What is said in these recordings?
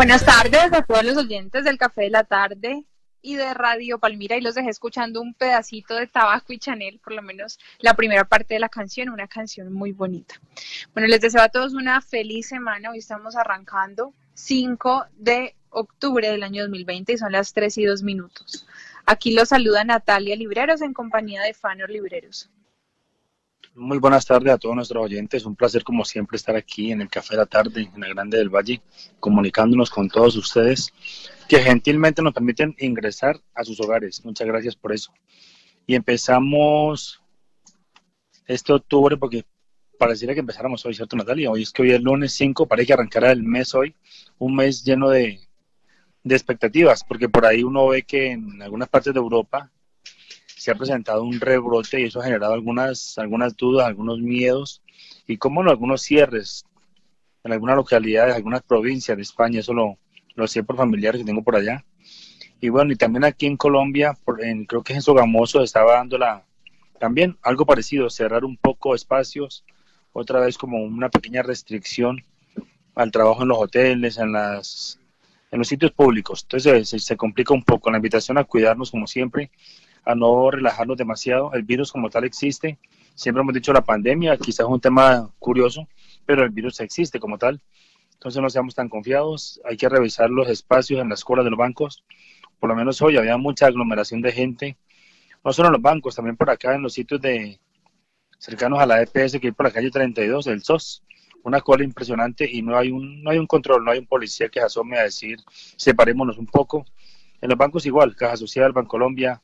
Buenas tardes a todos los oyentes del Café de la Tarde y de Radio Palmira y los dejé escuchando un pedacito de Tabaco y Chanel, por lo menos la primera parte de la canción, una canción muy bonita. Bueno, les deseo a todos una feliz semana. Hoy estamos arrancando 5 de octubre del año 2020 y son las 3 y 2 minutos. Aquí los saluda Natalia Libreros en compañía de Fanor Libreros. Muy buenas tardes a todos nuestros oyentes. Un placer, como siempre, estar aquí en el Café de la Tarde, en la Grande del Valle, comunicándonos con todos ustedes que gentilmente nos permiten ingresar a sus hogares. Muchas gracias por eso. Y empezamos este octubre porque pareciera que empezáramos hoy, ¿cierto, Natalia? Hoy es que hoy es lunes 5, parece que arrancará el mes hoy, un mes lleno de, de expectativas, porque por ahí uno ve que en algunas partes de Europa se ha presentado un rebrote y eso ha generado algunas, algunas dudas, algunos miedos y como no, algunos cierres en algunas localidades, algunas provincias de España, eso lo, lo sé por familiares que tengo por allá. Y bueno, y también aquí en Colombia, en, creo que en Sogamoso estaba dando la, también algo parecido, cerrar un poco espacios, otra vez como una pequeña restricción al trabajo en los hoteles, en las en los sitios públicos. Entonces se, se complica un poco la invitación a cuidarnos como siempre, a no relajarnos demasiado. El virus como tal existe. Siempre hemos dicho la pandemia, quizás es un tema curioso, pero el virus existe como tal. Entonces no seamos tan confiados. Hay que revisar los espacios en las colas de los bancos. Por lo menos hoy había mucha aglomeración de gente, no solo en los bancos, también por acá en los sitios de cercanos a la EPS que hay por la calle 32, el SOS. Una cola impresionante y no hay un no hay un control, no hay un policía que asome a decir separémonos un poco. En los bancos igual, Caja Social, Bancolombia,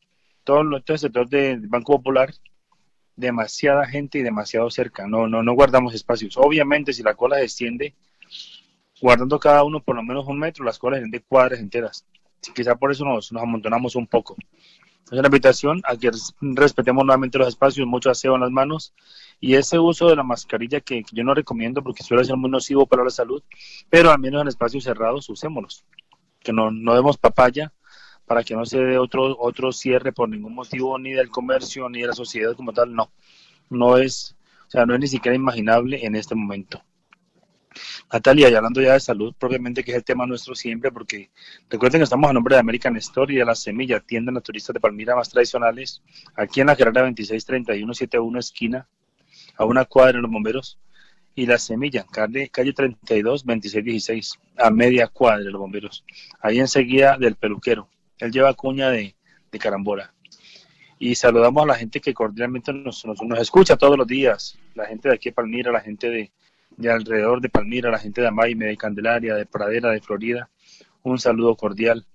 todo, todo el sector del Banco Popular, demasiada gente y demasiado cerca, no, no, no guardamos espacios. Obviamente, si la cola se extiende, guardando cada uno por lo menos un metro, las colas de cuadras enteras. Quizá por eso nos, nos amontonamos un poco. Es una invitación a que respetemos nuevamente los espacios, mucho aseo en las manos y ese uso de la mascarilla que, que, yo no recomiendo porque suele ser muy nocivo para la salud, pero al menos en espacios cerrados usémoslos. Que no, no demos papaya para que no se dé otro, otro cierre por ningún motivo, ni del comercio, ni de la sociedad como tal, no. No es, o sea, no es ni siquiera imaginable en este momento. Natalia, y hablando ya de salud, propiamente, que es el tema nuestro siempre, porque recuerden que estamos a nombre de American Store y de La Semilla, tienda naturista de Palmira más tradicionales, aquí en la Gerarda 263171 esquina, a una cuadra de los bomberos, y La Semilla, calle, calle 32 2616, a media cuadra de los bomberos, ahí enseguida del peluquero. Él lleva cuña de, de carambola. Y saludamos a la gente que cordialmente nos, nos, nos, escucha todos los días, la gente de aquí de Palmira, la gente de, de alrededor de Palmira, la gente de Amaime, de Candelaria, de Pradera, de Florida. Un saludo cordial.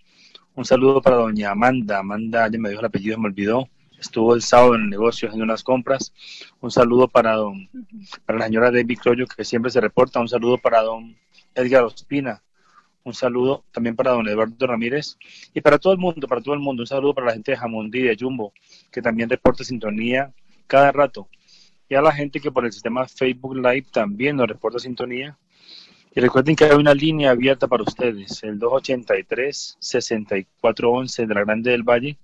Un saludo para doña Amanda. Amanda, ya me dijo el apellido, me olvidó. Estuvo el sábado en el negocio haciendo unas compras. Un saludo para don, para la señora David Croyo, que siempre se reporta. Un saludo para don Edgar Ospina, un saludo también para don Eduardo Ramírez y para todo el mundo, para todo el mundo. Un saludo para la gente de Jamundí, de Jumbo, que también reporta sintonía cada rato. Y a la gente que por el sistema Facebook Live también nos reporta sintonía. Y recuerden que hay una línea abierta para ustedes, el 283-6411 de la Grande del Valle,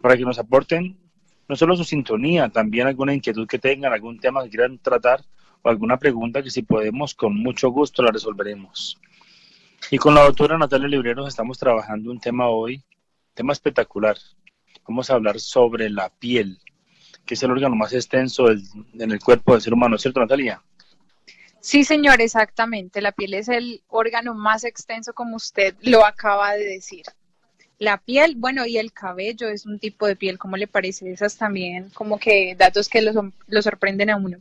para que nos aporten no solo su sintonía, también alguna inquietud que tengan, algún tema que quieran tratar o alguna pregunta que si podemos, con mucho gusto la resolveremos. Y con la doctora Natalia Libreros estamos trabajando un tema hoy, tema espectacular. Vamos a hablar sobre la piel, que es el órgano más extenso en el cuerpo del ser humano, ¿cierto Natalia? Sí, señor, exactamente. La piel es el órgano más extenso, como usted lo acaba de decir. La piel, bueno, y el cabello es un tipo de piel, ¿cómo le parece? Esas también, como que datos que lo, lo sorprenden a uno.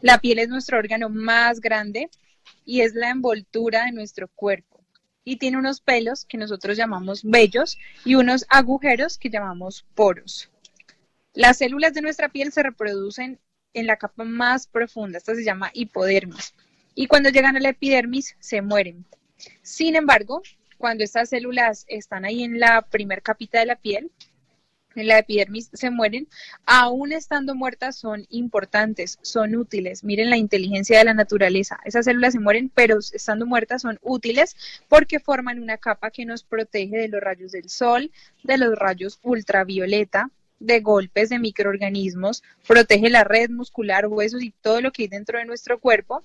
La piel es nuestro órgano más grande y es la envoltura de nuestro cuerpo. Y tiene unos pelos que nosotros llamamos vellos y unos agujeros que llamamos poros. Las células de nuestra piel se reproducen en la capa más profunda, esta se llama hipodermis. Y cuando llegan a la epidermis se mueren. Sin embargo, cuando estas células están ahí en la primer capita de la piel, en la epidermis se mueren, aún estando muertas son importantes, son útiles. Miren la inteligencia de la naturaleza. Esas células se mueren, pero estando muertas son útiles porque forman una capa que nos protege de los rayos del sol, de los rayos ultravioleta, de golpes de microorganismos, protege la red muscular, huesos y todo lo que hay dentro de nuestro cuerpo.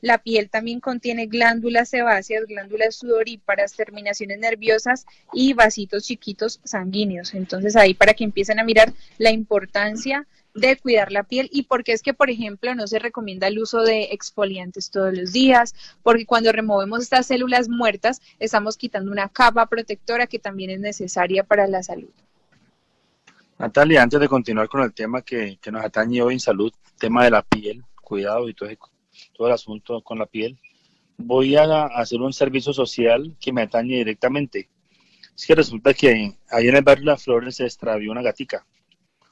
La piel también contiene glándulas sebáceas, glándulas sudoríparas, terminaciones nerviosas y vasitos chiquitos sanguíneos. Entonces ahí para que empiecen a mirar la importancia de cuidar la piel y porque es que, por ejemplo, no se recomienda el uso de exfoliantes todos los días, porque cuando removemos estas células muertas estamos quitando una capa protectora que también es necesaria para la salud. Natalia, antes de continuar con el tema que, nos atañe hoy en salud, tema de la piel, cuidado y todo, todo el asunto con la piel, voy a hacer un servicio social que me atañe directamente. Es que resulta que ahí en el barrio La Flores se extravió una gatica,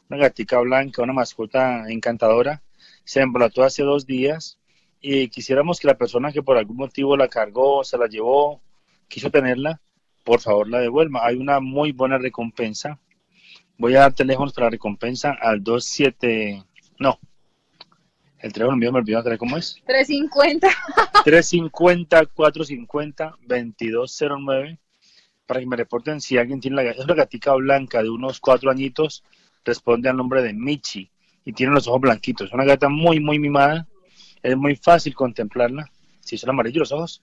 una gatica blanca, una mascota encantadora, se embolató hace dos días y quisiéramos que la persona que por algún motivo la cargó, se la llevó, quiso tenerla, por favor la devuelva. Hay una muy buena recompensa Voy a dar teléfonos para recompensa al 27. No. El teléfono mío me olvidó, ¿cómo es? 350. 350 450 2209 para que me reporten si alguien tiene la es una gatica blanca de unos cuatro añitos, responde al nombre de Michi y tiene los ojos blanquitos. Es una gata muy, muy mimada. Es muy fácil contemplarla. Si son amarillos los ojos.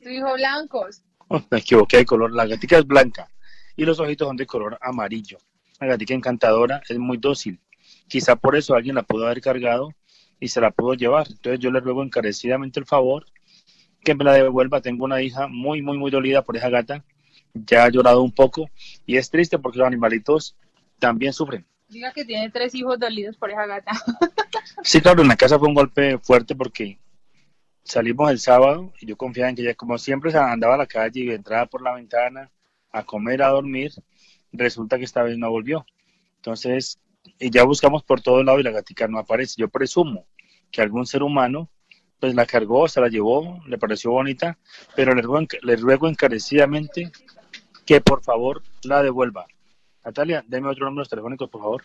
Tu hijo blancos. Oh, me equivoqué de color. La gatica es blanca y los ojitos son de color amarillo una gatica encantadora, es muy dócil. Quizá por eso alguien la pudo haber cargado y se la pudo llevar. Entonces yo le ruego encarecidamente el favor que me la devuelva. Tengo una hija muy, muy, muy dolida por esa gata. Ya ha llorado un poco y es triste porque los animalitos también sufren. Diga que tiene tres hijos dolidos por esa gata. sí, claro, en la casa fue un golpe fuerte porque salimos el sábado y yo confiaba en que ella, como siempre, andaba a la calle y entraba por la ventana a comer, a dormir resulta que esta vez no volvió. Entonces, ya buscamos por todo lado y la gatica no aparece. Yo presumo que algún ser humano pues la cargó, se la llevó, le pareció bonita, pero le ruego, le ruego encarecidamente que por favor la devuelva. Natalia, deme otro número telefónico, por favor.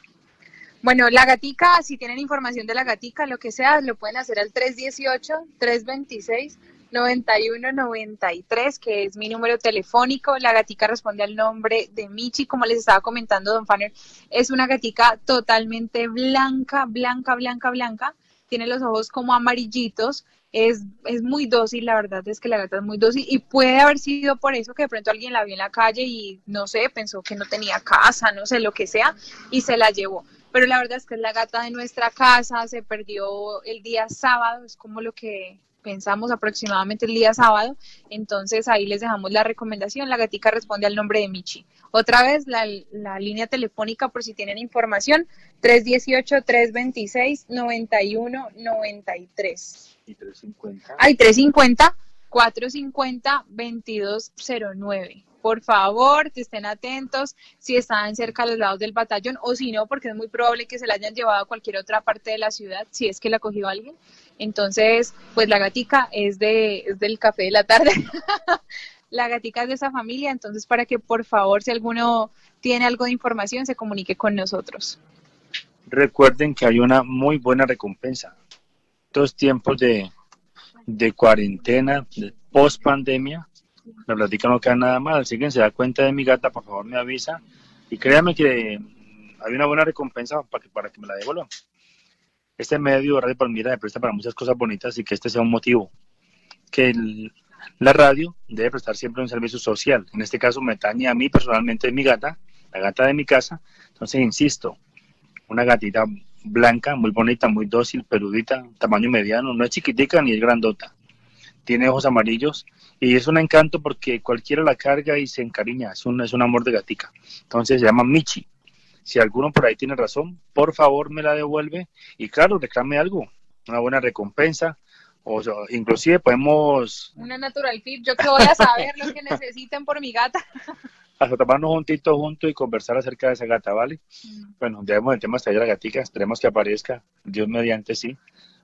Bueno, la gatica, si tienen información de la gatica, lo que sea, lo pueden hacer al 318-326. 9193, que es mi número telefónico. La gatica responde al nombre de Michi, como les estaba comentando, Don Fanner. Es una gatica totalmente blanca, blanca, blanca, blanca. Tiene los ojos como amarillitos. Es, es muy dócil, la verdad es que la gata es muy dócil y puede haber sido por eso que de pronto alguien la vio en la calle y no sé, pensó que no tenía casa, no sé, lo que sea, y se la llevó pero la verdad es que es la gata de nuestra casa, se perdió el día sábado, es como lo que pensamos aproximadamente el día sábado, entonces ahí les dejamos la recomendación, la gatica responde al nombre de Michi. Otra vez la, línea telefónica por si tienen información, 318-326-9193. ¿Y 350? Hay 350. 450-2209 por favor, que estén atentos si están cerca a los lados del batallón o si no, porque es muy probable que se la hayan llevado a cualquier otra parte de la ciudad, si es que la cogió alguien. Entonces, pues la gatica es, de, es del café de la tarde. la gatica es de esa familia, entonces para que por favor, si alguno tiene algo de información, se comunique con nosotros. Recuerden que hay una muy buena recompensa. Estos tiempos de, de cuarentena, de post pandemia, la plática no queda nada mal. Si alguien se da cuenta de mi gata, por favor me avisa. Y créame que hay una buena recompensa para que, para que me la devuelvan. Este medio Radio Palmira me presta para muchas cosas bonitas y que este sea un motivo. Que la radio debe prestar siempre un servicio social. En este caso me tañe a mí personalmente mi gata, la gata de mi casa. Entonces, insisto, una gatita blanca, muy bonita, muy dócil, peludita, tamaño mediano, no es chiquitica ni es grandota. Tiene ojos amarillos y es un encanto porque cualquiera la carga y se encariña, es un, es un amor de gatica. Entonces se llama Michi. Si alguno por ahí tiene razón, por favor me la devuelve y claro, reclame algo, una buena recompensa, o inclusive podemos... Una natural tip, yo que voy a saber lo que necesiten por mi gata. Hasta tomarnos un tito juntos y conversar acerca de esa gata, ¿vale? Mm. Bueno, debemos el tema hasta de la gatica, esperemos que aparezca, Dios mediante sí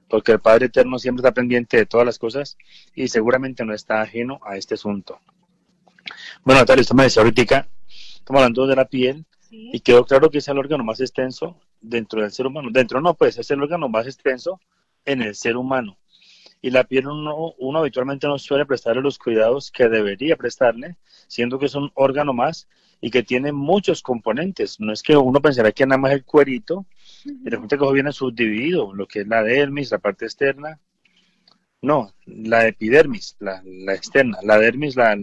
porque el Padre Eterno siempre está pendiente de todas las cosas y seguramente no está ajeno a este asunto. Bueno, Natalia, usted me decía ahorita, estamos hablando de la piel y quedó claro que es el órgano más extenso dentro del ser humano. Dentro no, pues es el órgano más extenso en el ser humano. Y la piel uno, uno habitualmente no suele prestarle los cuidados que debería prestarle, siendo que es un órgano más y que tiene muchos componentes. No es que uno pensará que nada más el cuerito, y que eso viene subdividido, lo que es la dermis, la parte externa, No, la epidermis, la, externa, la dermis, la,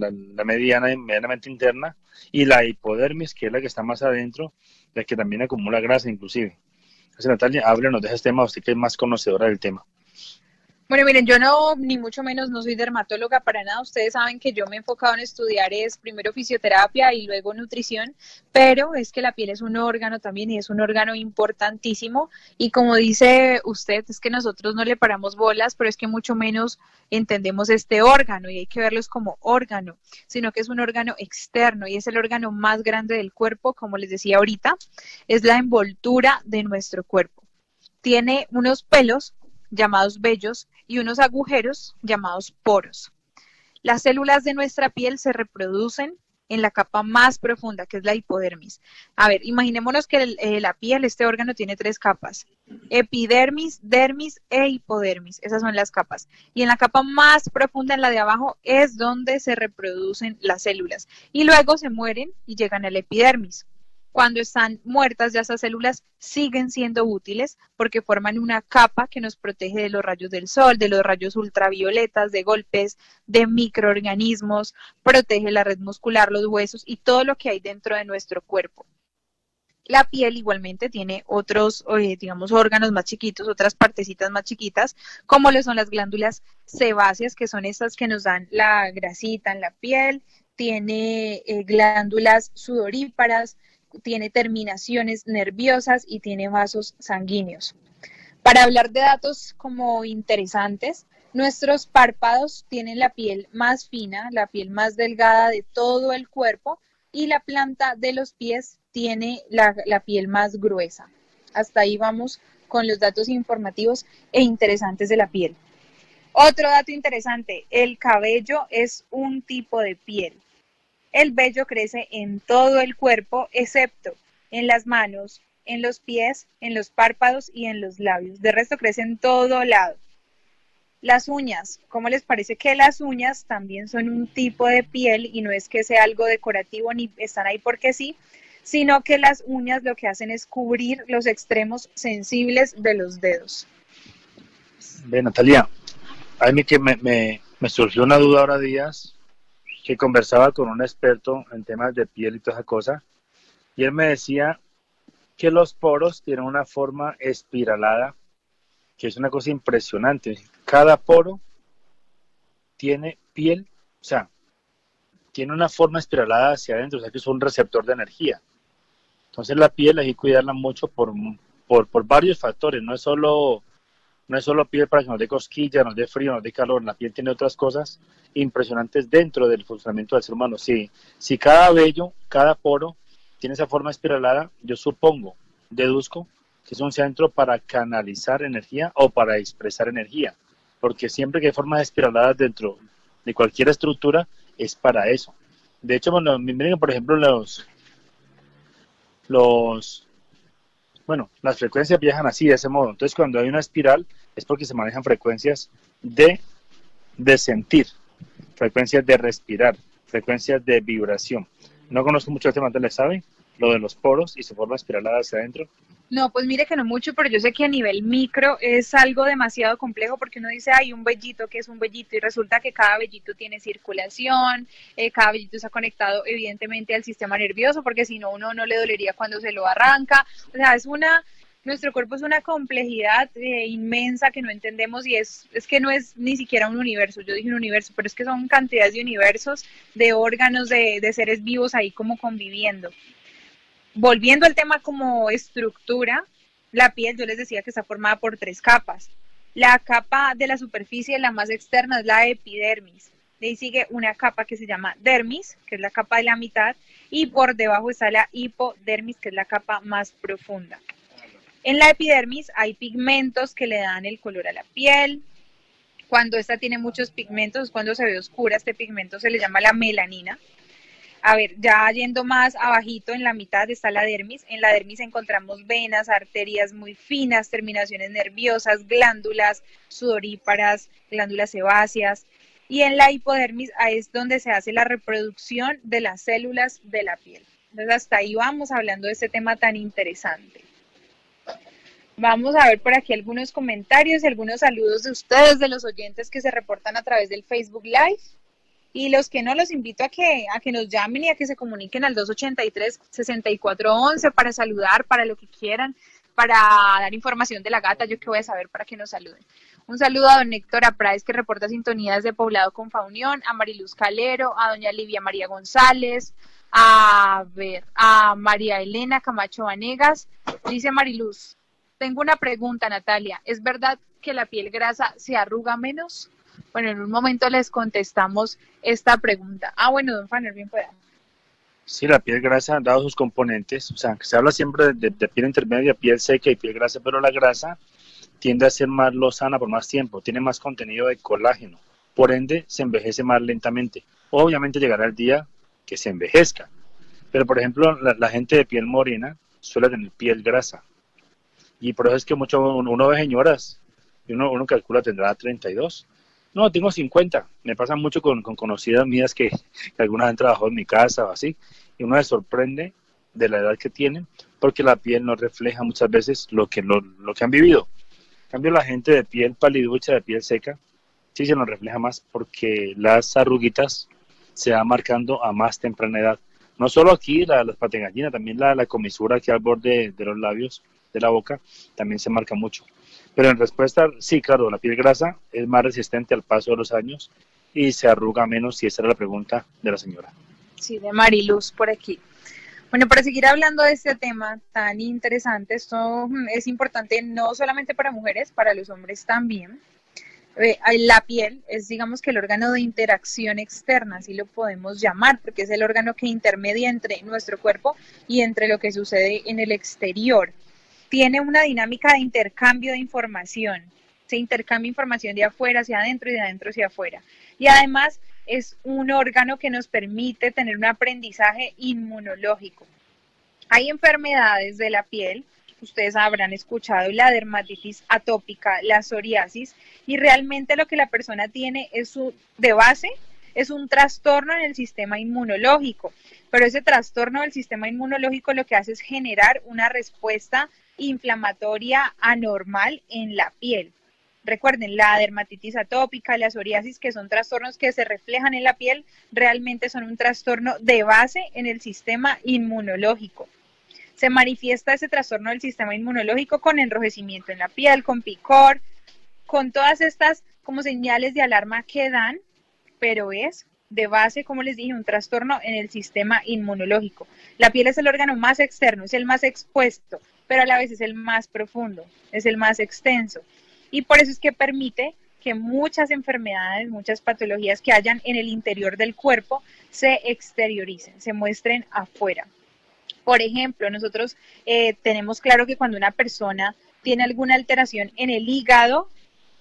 mediana, medianamente interna, y la hipodermis, que es la que está más adentro, la que también acumula grasa inclusive. Así Natalia, háblenos de ese tema, usted que es más conocedora del tema. Bueno, miren, yo no, ni mucho menos, no soy dermatóloga para nada. Ustedes saben que yo me he enfocado en estudiar es primero fisioterapia y luego nutrición, pero es que la piel es un órgano también y es un órgano importantísimo. Y como dice usted, es que nosotros no le paramos bolas, pero es que mucho menos entendemos este órgano y hay que verlos como órgano, sino que es un órgano externo y es el órgano más grande del cuerpo, como les decía ahorita, es la envoltura de nuestro cuerpo. Tiene unos pelos llamados vellos, y unos agujeros llamados poros. Las células de nuestra piel se reproducen en la capa más profunda, que es la hipodermis. A ver, imaginémonos que eh, la piel, este órgano, tiene tres capas. Epidermis, dermis e hipodermis. Esas son las capas. Y en la capa más profunda, en la de abajo, es donde se reproducen las células. Y luego se mueren y llegan al epidermis cuando están muertas ya esas células siguen siendo útiles porque forman una capa que nos protege de los rayos del sol, de los rayos ultravioletas, de golpes, de microorganismos, protege la red muscular, los huesos y todo lo que hay dentro de nuestro cuerpo. La piel igualmente tiene otros, eh, digamos, órganos más chiquitos, otras partecitas más chiquitas, como lo son las glándulas sebáceas, que son estas que nos dan la grasita en la piel, tiene eh, glándulas sudoríparas, tiene terminaciones nerviosas y tiene vasos sanguíneos. Para hablar de datos como interesantes, nuestros párpados tienen la piel más fina, la piel más delgada de todo el cuerpo y la planta de los pies tiene la, piel más gruesa. Hasta ahí vamos con los datos informativos e interesantes de la piel. Otro dato interesante, el cabello es un tipo de piel. El vello crece en todo el cuerpo, excepto en las manos, en los pies, en los párpados y en los labios. De resto crece en todo lado. Las uñas, ¿cómo les parece que las uñas también son un tipo de piel y no es que sea algo decorativo ni están ahí porque sí, sino que las uñas lo que hacen es cubrir los extremos sensibles de los dedos. Ve, Natalia, a mí que me, surgió una duda ahora días que conversaba con un experto en temas de piel y toda esa cosa, y él me decía que los poros tienen una forma espiralada, que es una cosa impresionante. Cada poro tiene piel, o sea, tiene una forma espiralada hacia adentro, o sea que es un receptor de energía. Entonces la piel hay que cuidarla mucho por, por, por varios factores, no es solo no es solo piel para que nos dé cosquilla, nos dé frío, nos dé calor, la piel tiene otras cosas impresionantes dentro del funcionamiento del ser humano. Si, si cada vello, cada poro tiene esa forma espiralada, yo supongo, deduzco, que es un centro para canalizar energía o para expresar energía, porque siempre que hay formas espiraladas dentro de cualquier estructura, es para eso. De hecho, bueno, miren, por ejemplo, los, los, bueno, las frecuencias viajan así, de ese modo. Entonces, cuando hay una espiral, es porque se manejan frecuencias de, de sentir, frecuencias de respirar, frecuencias de vibración. No conozco mucho el tema, ¿le sabe? Lo de los poros y su forma espiralada hacia adentro. No, pues mire que no mucho, pero yo sé que a nivel micro es algo demasiado complejo porque uno dice, hay un vellito que es un vellito y resulta que cada vellito tiene circulación, eh, cada vellito está conectado evidentemente al sistema nervioso porque si no uno no le dolería cuando se lo arranca. O sea, es una, nuestro cuerpo es una complejidad eh, inmensa que no entendemos y es, es que no es ni siquiera un universo, yo dije un universo, pero es que son cantidades de universos, de órganos, de, de seres vivos ahí como conviviendo. Volviendo al tema como estructura, la piel yo les decía que está formada por tres capas. La capa de la superficie, la más externa, es la epidermis. De ahí sigue una capa que se llama dermis, que es la capa de la mitad, y por debajo está la hipodermis, que es la capa más profunda. En la epidermis hay pigmentos que le dan el color a la piel. Cuando esta tiene muchos pigmentos, cuando se ve oscura, este pigmento se le llama la melanina. A ver, ya yendo más abajito, en la mitad está la dermis. En la dermis encontramos venas, arterias muy finas, terminaciones nerviosas, glándulas sudoríparas, glándulas sebáceas. Y en la hipodermis es donde se hace la reproducción de las células de la piel. Entonces hasta ahí vamos hablando de este tema tan interesante. Vamos a ver por aquí algunos comentarios y algunos saludos de ustedes, de los oyentes que se reportan a través del Facebook Live. Y los que no, los invito a que, a que nos llamen y a que se comuniquen al 283-6411 para saludar, para lo que quieran, para dar información de la gata, yo que voy a saber para que nos saluden. Un saludo a don Héctor Apráez, que reporta sintonías de Poblado con Faunión, a Mariluz Calero, a doña Livia María González, a ver, a María Elena Camacho Vanegas. Dice Mariluz, tengo una pregunta, Natalia. ¿Es verdad que la piel grasa se arruga menos? Bueno, en un momento les contestamos esta pregunta. Ah, bueno, don Fanner, bien pueda. Sí, la piel grasa, dado sus componentes, o sea, se habla siempre de, piel intermedia, piel seca y piel grasa, pero la grasa tiende a ser más lozana por más tiempo, tiene más contenido de colágeno, por ende se envejece más lentamente. Obviamente llegará el día que se envejezca, pero por ejemplo la, gente de piel morena suele tener piel grasa y por eso es que mucho uno ve señoras y uno, uno calcula tendrá 32 no, tengo 50. Me pasa mucho con, conocidas mías que, algunas han trabajado en mi casa o así, y uno se sorprende de la edad que tienen, porque la piel no refleja muchas veces lo que, lo, que han vivido. En cambio, la gente de piel paliducha, de piel seca, sí se nos refleja más porque las arruguitas se van marcando a más temprana edad. No solo aquí, la, las también la, la comisura aquí al borde de los labios, de la boca, también se marca mucho. Pero en respuesta, sí, claro, la piel grasa es más resistente al paso de los años y se arruga menos, y esa era la pregunta de la señora. Sí, de Mariluz por aquí. Bueno, para seguir hablando de este tema tan interesante, esto es importante no solamente para mujeres, para los hombres también. Eh, la piel es, digamos que el órgano de interacción externa, así lo podemos llamar, porque es el órgano que intermedia entre nuestro cuerpo y entre lo que sucede en el exterior tiene una dinámica de intercambio de información. Se intercambia información de afuera hacia adentro y de adentro hacia afuera. Y además es un órgano que nos permite tener un aprendizaje inmunológico. Hay enfermedades de la piel, ustedes habrán escuchado la dermatitis atópica, la psoriasis, y realmente lo que la persona tiene es su, de base es un trastorno en el sistema inmunológico, pero ese trastorno del sistema inmunológico lo que hace es generar una respuesta inflamatoria anormal en la piel. Recuerden, la dermatitis atópica, la psoriasis, que son trastornos que se reflejan en la piel, realmente son un trastorno de base en el sistema inmunológico. Se manifiesta ese trastorno del sistema inmunológico con enrojecimiento en la piel, con picor, con todas estas como señales de alarma que dan, pero es de base, como les dije, un trastorno en el sistema inmunológico. La piel es el órgano más externo, es el más expuesto, pero a la vez es el más profundo, es el más extenso. Y por eso es que permite que muchas enfermedades, muchas patologías que hayan en el interior del cuerpo se exterioricen, se muestren afuera. Por ejemplo, nosotros eh, tenemos claro que cuando una persona tiene alguna alteración en el hígado,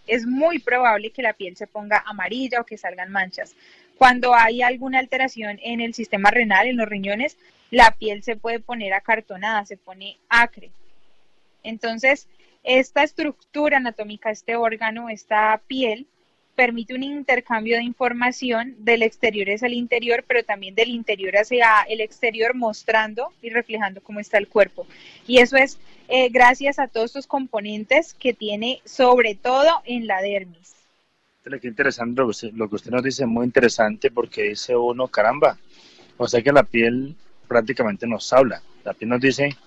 es muy probable que la piel se ponga amarilla o que salgan manchas. Cuando hay alguna alteración en el sistema renal, en los riñones, la piel se puede poner acartonada, se pone acre. Entonces, esta estructura anatómica, este órgano, esta piel, permite un intercambio de información del exterior hacia el interior, pero también del interior hacia el exterior, mostrando y reflejando cómo está el cuerpo. Y eso es eh, gracias a todos estos componentes que tiene, sobre todo en la dermis. Qué interesante lo que usted nos dice, muy interesante, porque dice uno, caramba, o sea que la piel prácticamente nos habla. La piel nos dice,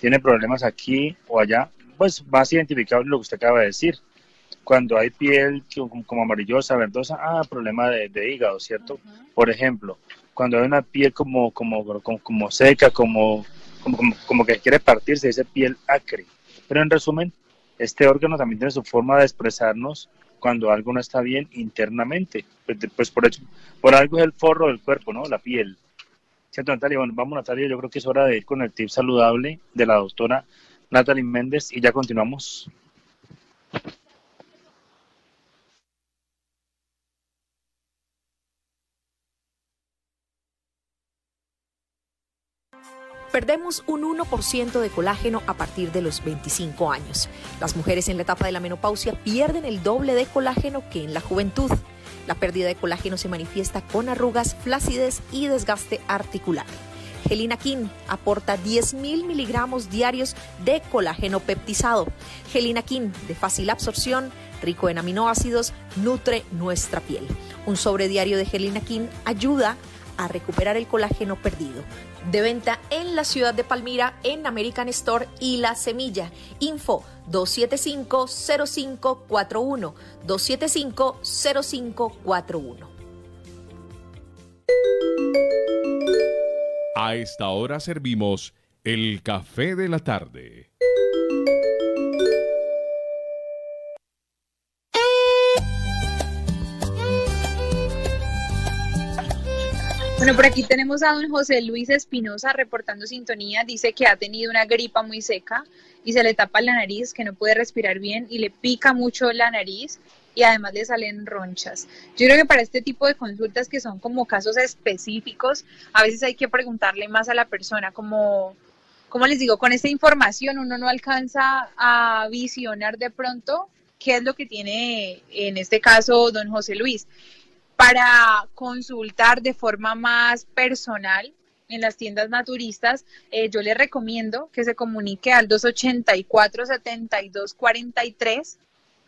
tiene problemas aquí o allá, pues más identificable lo que usted acaba de decir. Cuando hay piel como amarillosa, verdosa, ah, problema de, hígado, ¿cierto? Por ejemplo, cuando hay una piel como, como, como, seca, como, como, como, que quiere partirse, dice piel acre. Pero en resumen, este órgano también tiene su forma de expresarnos cuando algo no está bien internamente. Pues, pues por, eso, por algo es el forro del cuerpo, ¿no? La piel. ¿Cierto, Natalia? Bueno, vamos, Natalia, yo creo que es hora de ir con el tip saludable de la doctora Natalie Méndez y ya continuamos. Perdemos un 1% de colágeno a partir de los 25 años. Las mujeres en la etapa de la menopausia pierden el doble de colágeno que en la juventud. La pérdida de colágeno se manifiesta con arrugas, flacidez y desgaste articular. Gelina Kin aporta 10.000 miligramos diarios de colágeno peptizado. Gelina Kin, de fácil absorción, rico en aminoácidos, nutre nuestra piel. Un sobre diario de Gelina Kin ayuda a recuperar el colágeno perdido. De venta en la ciudad de Palmira, en American Store y La Semilla. Info 275-0541. 275-0541. A esta hora servimos el café de la tarde. Bueno, por aquí tenemos a don José Luis Espinosa reportando sintonía. Dice que ha tenido una gripa muy seca y se le tapa la nariz, que no puede respirar bien y le pica mucho la nariz y además le salen ronchas. Yo creo que para este tipo de consultas que son como casos específicos, a veces hay que preguntarle más a la persona, como, como les digo, con esta información uno no alcanza a visionar de pronto qué es lo que tiene en este caso don José Luis. Para consultar de forma más personal, en las tiendas naturistas, eh, yo le recomiendo que se comunique al 284 7243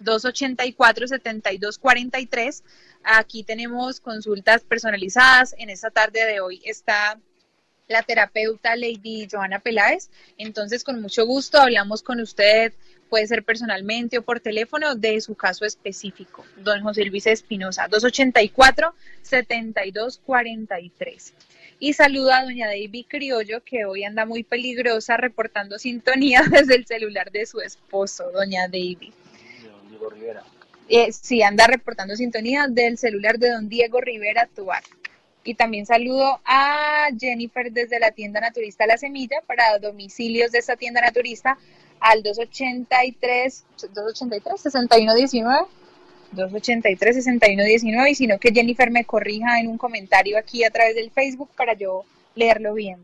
284-7243. Aquí tenemos consultas personalizadas. En esta tarde de hoy está la terapeuta Lady Joana Peláez. Entonces, con mucho gusto hablamos con usted, puede ser personalmente o por teléfono, de su caso específico. Don José Luis Espinosa, 284-7243. Y saluda a doña David Criollo, que hoy anda muy peligrosa reportando sintonía desde el celular de su esposo, doña David. Eh, sí, anda reportando sintonía del celular de don Diego Rivera Tuar. Y también saludo a Jennifer desde la tienda naturista La Semilla para domicilios de esta tienda naturista al 283, 283, 6119. 283 6119 y sino que Jennifer me corrija en un comentario aquí a través del Facebook para yo leerlo bien.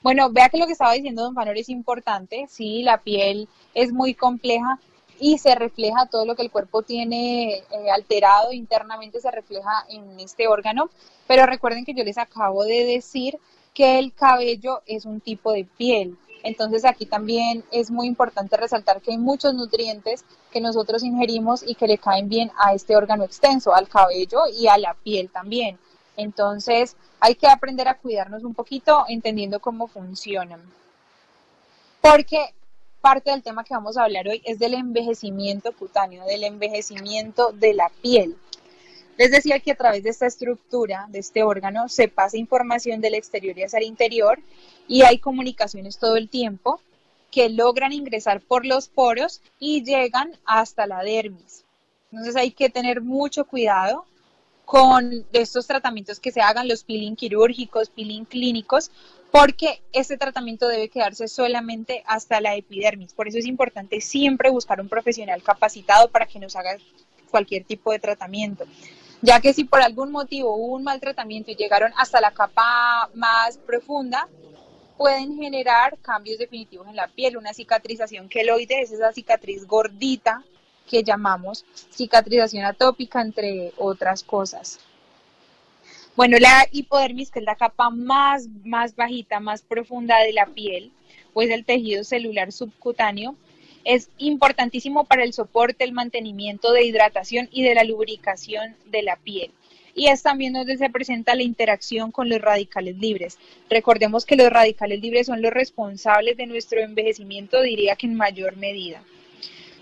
Bueno, vea que lo que estaba diciendo don Fanor es importante, sí, la piel es muy compleja y se refleja todo lo que el cuerpo tiene eh, alterado internamente, se refleja en este órgano. Pero recuerden que yo les acabo de decir que el cabello es un tipo de piel. Entonces aquí también es muy importante resaltar que hay muchos nutrientes que nosotros ingerimos y que le caen bien a este órgano extenso, al cabello y a la piel también. Entonces hay que aprender a cuidarnos un poquito entendiendo cómo funcionan. Porque parte del tema que vamos a hablar hoy es del envejecimiento cutáneo, del envejecimiento de la piel. Les decía que a través de esta estructura, de este órgano, se pasa información del exterior y hacia el interior y hay comunicaciones todo el tiempo que logran ingresar por los poros y llegan hasta la dermis. Entonces hay que tener mucho cuidado con estos tratamientos que se hagan, los peeling quirúrgicos, peeling clínicos, porque este tratamiento debe quedarse solamente hasta la epidermis. Por eso es importante siempre buscar un profesional capacitado para que nos haga cualquier tipo de tratamiento. Ya que si por algún motivo hubo un mal tratamiento y llegaron hasta la capa más profunda, pueden generar cambios definitivos en la piel, una cicatrización queloide, es esa cicatriz gordita que llamamos cicatrización atópica, entre otras cosas. Bueno, la hipodermis, que es la capa más, más bajita, más profunda de la piel, pues el tejido celular subcutáneo, es importantísimo para el soporte, el mantenimiento de hidratación y de la lubricación de la piel. Y es también donde se presenta la interacción con los radicales libres. Recordemos que los radicales libres son los responsables de nuestro envejecimiento, diría que en mayor medida.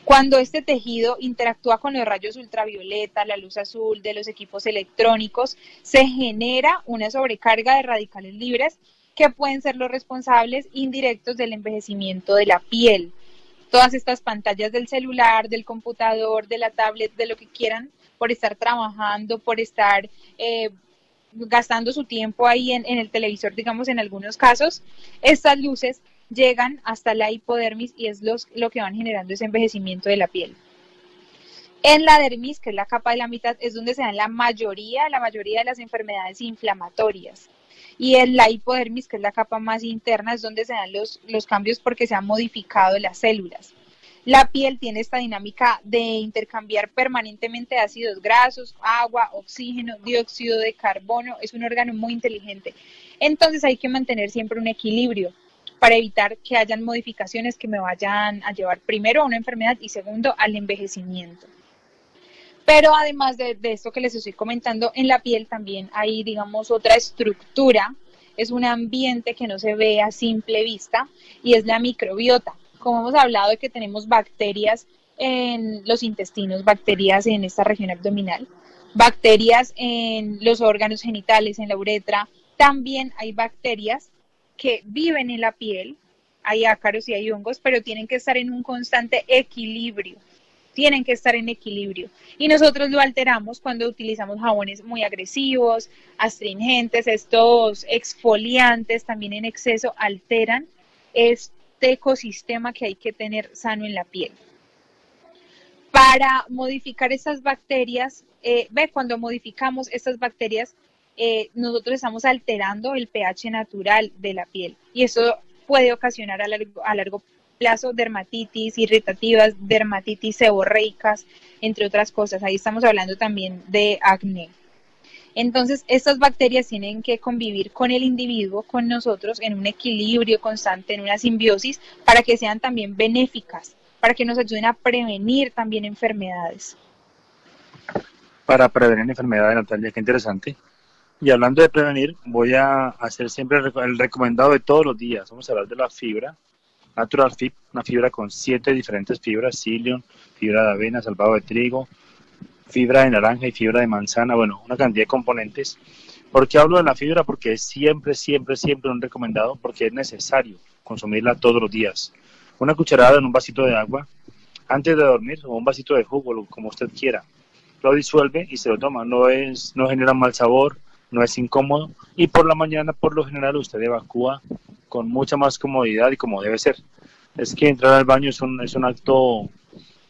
Cuando este tejido interactúa con los rayos ultravioleta, la luz azul de los equipos electrónicos, se genera una sobrecarga de radicales libres que pueden ser los responsables indirectos del envejecimiento de la piel. Todas estas pantallas del celular, del computador, de la tablet, de lo que quieran, por estar trabajando, por estar eh, gastando su tiempo ahí en, el televisor, digamos, en algunos casos, estas luces llegan hasta la hipodermis y es lo que van generando ese envejecimiento de la piel. En la dermis, que es la capa de la mitad, es donde se dan la mayoría, la mayoría de las enfermedades inflamatorias. Y en la hipodermis, que es la capa más interna, es donde se dan los, los cambios porque se han modificado las células. La piel tiene esta dinámica de intercambiar permanentemente ácidos grasos, agua, oxígeno, dióxido de carbono. Es un órgano muy inteligente. Entonces hay que mantener siempre un equilibrio para evitar que hayan modificaciones que me vayan a llevar primero a una enfermedad y segundo al envejecimiento. Pero además de, esto que les estoy comentando, en la piel también hay, digamos, otra estructura, es un ambiente que no se ve a simple vista y es la microbiota como hemos hablado de que tenemos bacterias en los intestinos, bacterias en esta región abdominal, bacterias en los órganos genitales, en la uretra, también hay bacterias que viven en la piel, hay ácaros y hay hongos, pero tienen que estar en un constante equilibrio, tienen que estar en equilibrio. Y nosotros lo alteramos cuando utilizamos jabones muy agresivos, astringentes, estos exfoliantes también en exceso alteran es, este ecosistema que hay que tener sano en la piel. Para modificar esas bacterias, eh, ve, cuando modificamos estas bacterias, eh, nosotros estamos alterando el pH natural de la piel y eso puede ocasionar a largo, a largo plazo dermatitis irritativas, dermatitis seborreicas, entre otras cosas. Ahí estamos hablando también de acné. Entonces, estas bacterias tienen que convivir con el individuo, con nosotros, en un equilibrio constante, en una simbiosis, para que sean también benéficas, para que nos ayuden a prevenir también enfermedades. Para prevenir enfermedades, Natalia, qué interesante. Y hablando de prevenir, voy a hacer siempre el recomendado de todos los días. Vamos a hablar de la fibra, Natural Fib, una fibra con siete diferentes fibras, psyllium, fibra de avena, salvado de trigo, fibra de naranja y fibra de manzana, bueno, una cantidad de componentes. ¿Por qué hablo de la fibra? Porque es siempre, siempre, siempre un recomendado, porque es necesario consumirla todos los días. Una cucharada en un vasito de agua antes de dormir o un vasito de jugo, como usted quiera. Lo disuelve y se lo toma. No, es, no genera mal sabor, no es incómodo y por la mañana, por lo general, usted evacúa con mucha más comodidad y como debe ser. Es que entrar al baño es un, es un acto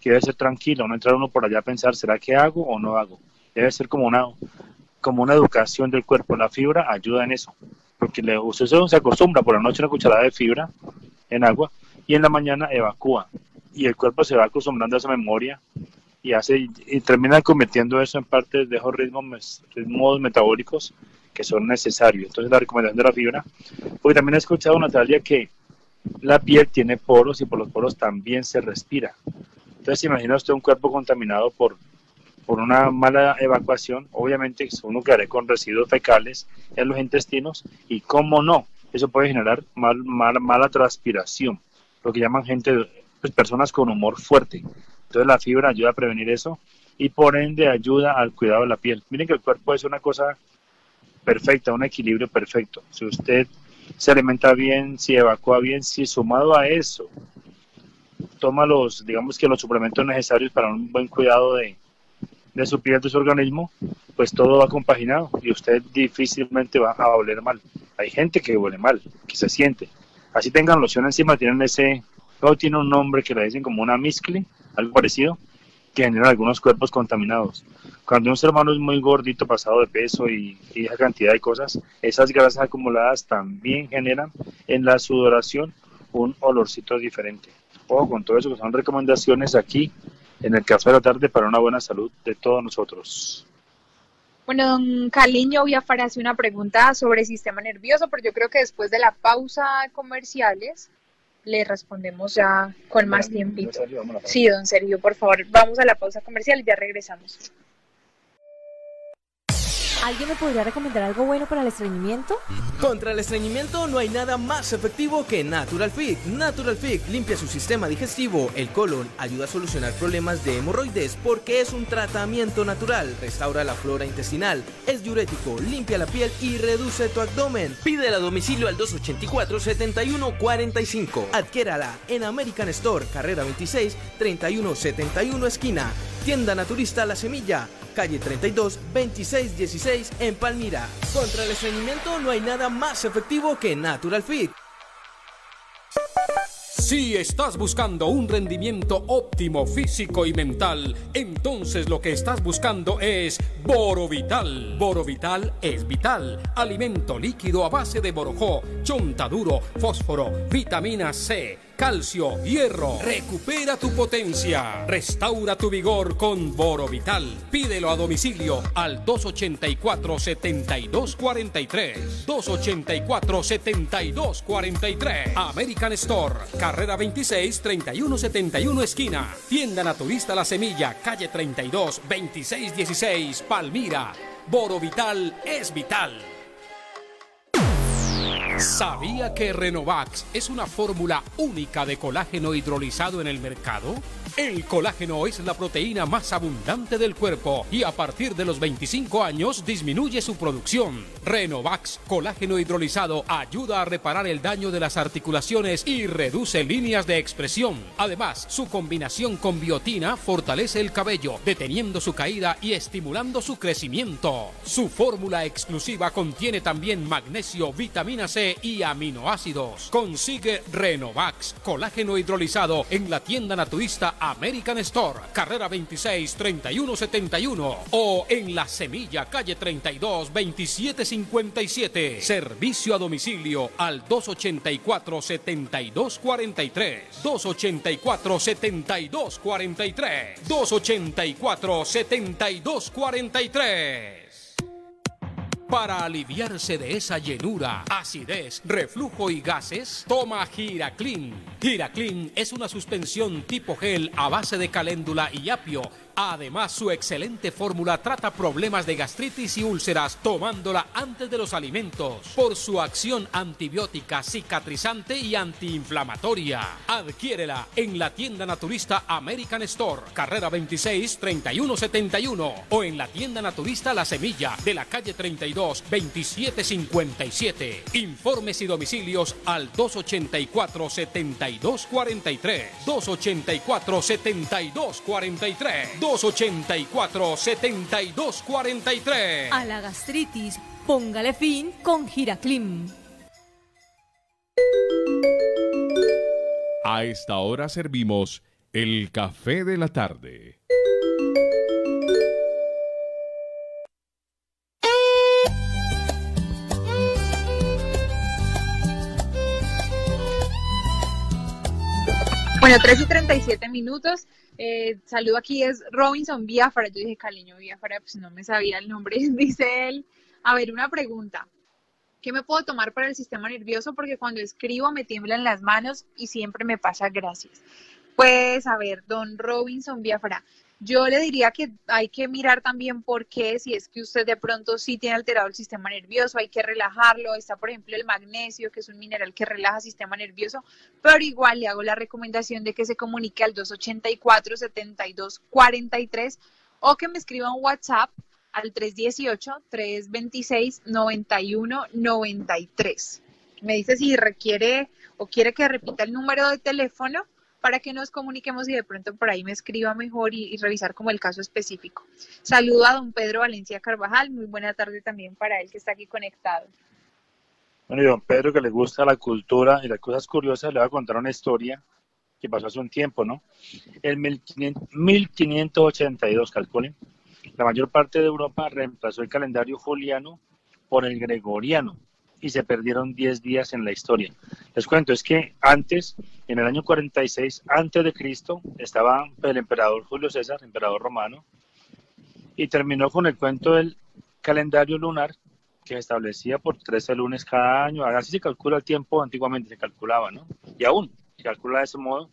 debe ser tranquilo, no entrar uno por allá a pensar, ¿será que hago o no hago? Debe ser como una, como una educación del cuerpo. La fibra ayuda en eso, porque le, usted se acostumbra por la noche una cucharada de fibra en agua y en la mañana evacúa. Y el cuerpo se va acostumbrando a esa memoria y hace y termina convirtiendo eso en parte de esos ritmos, ritmos metabólicos que son necesarios. Entonces la recomendación de la fibra, porque también he escuchado Natalia que la piel tiene poros y por los poros también se respira. Entonces, imagina usted un cuerpo contaminado por, por una mala evacuación, obviamente uno quedará con residuos fecales en los intestinos y cómo no, eso puede generar mal, mala transpiración, lo que llaman gente, pues personas con humor fuerte. Entonces la fibra ayuda a prevenir eso y por ende ayuda al cuidado de la piel. Miren que el cuerpo es una cosa perfecta, un equilibrio perfecto. Si usted se alimenta bien, si evacúa bien, si sumado a eso toma los, digamos que los suplementos necesarios para un buen cuidado de, de su piel, de su organismo, pues todo va compaginado y usted difícilmente va a oler mal. Hay gente que huele mal, que se siente. Así tengan loción encima, tienen ese, todo tiene un nombre que le dicen como una miscli, algo parecido, que genera algunos cuerpos contaminados. Cuando un ser humano es muy gordito, pasado de peso y, y esa cantidad de cosas, esas grasas acumuladas también generan en la sudoración un olorcito diferente con todo eso que son recomendaciones aquí en el Café de la Tarde para una buena salud de todos nosotros. Bueno, don Caliño, voy a hacer una pregunta sobre el sistema nervioso, pero yo creo que después de la pausa comerciales le respondemos ya con más tiempo. Sí, don Sergio, por favor, vamos a la pausa comercial y ya regresamos. ¿Alguien me podría recomendar algo bueno para el estreñimiento? Contra el estreñimiento no hay nada más efectivo que Natural Fit. Natural Fit limpia su sistema digestivo, el colon, ayuda a solucionar problemas de hemorroides porque es un tratamiento natural, restaura la flora intestinal, es diurético, limpia la piel y reduce tu abdomen. Pídela a domicilio al 284-7145. Adquiérala en American Store, carrera 26, 3171 esquina. Tienda Naturista La Semilla calle 32, 26, 16 en Palmira. Contra el estreñimiento no hay nada más efectivo que Natural Fit. Si estás buscando un rendimiento óptimo físico y mental, entonces lo que estás buscando es Borovital. Borovital es vital, alimento líquido a base de borojó, chontaduro, fósforo, vitamina C calcio, hierro. Recupera tu potencia. Restaura tu vigor con Borovital. Pídelo a domicilio al 284-7243. 284-7243. American Store. Carrera 26, 3171 esquina. Tienda Naturista La Semilla, calle 32, 2616, Palmira. Borovital es vital. ¿Sabía que Renovax es una fórmula única de colágeno hidrolizado en el mercado? El colágeno es la proteína más abundante del cuerpo y a partir de los 25 años disminuye su producción. Renovax, colágeno hidrolizado, ayuda a reparar el daño de las articulaciones y reduce líneas de expresión. Además, su combinación con biotina fortalece el cabello, deteniendo su caída y estimulando su crecimiento. Su fórmula exclusiva contiene también magnesio, vitamina C y aminoácidos. Consigue Renovax, colágeno hidrolizado en la tienda naturista American Store, carrera 26 3171 o en La Semilla, calle 32 2757. Servicio a domicilio al 284 7243. 284 7243. 284 7243. Para aliviarse de esa llenura, acidez, reflujo y gases, toma Giraclin. Giraclin es una suspensión tipo gel a base de caléndula y apio Además, su excelente fórmula trata problemas de gastritis y úlceras tomándola antes de los alimentos por su acción antibiótica, cicatrizante y antiinflamatoria. Adquiérela en la tienda naturista American Store, carrera 26 3171 o en la tienda naturista La Semilla de la calle 32 2757. Informes y domicilios al 284 7243 284 7243 284-7243. A la gastritis, póngale fin con Giraclim. A esta hora servimos el café de la tarde. Bueno, 3 y 37 minutos. Eh, saludo aquí es Robinson Biafara. Yo dije Caliño Biafara, pues no me sabía el nombre. Dice él. A ver, una pregunta. ¿Qué me puedo tomar para el sistema nervioso? Porque cuando escribo me tiemblan las manos y siempre me pasa gracias. Pues a ver, don Robinson Biafara, yo le diría que hay que mirar también por qué, si es que usted de pronto sí tiene alterado el sistema nervioso, hay que relajarlo. Está, por ejemplo, el magnesio, que es un mineral que relaja el sistema nervioso, pero igual le hago la recomendación de que se comunique al 284-7243 o que me escriba un WhatsApp al 318-326-9193. Me dice si requiere o quiere que repita el número de teléfono para que nos comuniquemos y de pronto por ahí me escriba mejor y, revisar como el caso específico. Saludo a don Pedro Valencia Carvajal, muy buena tarde también para él que está aquí conectado. Bueno, y don Pedro que le gusta la cultura y las cosas curiosas, le voy a contar una historia que pasó hace un tiempo, ¿no? En 1582, calculen, la mayor parte de Europa reemplazó el calendario juliano por el gregoriano y se perdieron 10 días en la historia. Les cuento, es que antes, en el año 46 antes de Cristo, estaba el emperador Julio César, emperador romano, y terminó con el cuento del calendario lunar que se establecía por 13 lunes cada año. Así se calcula el tiempo, antiguamente se calculaba, ¿no? Y aún se calcula de ese modo.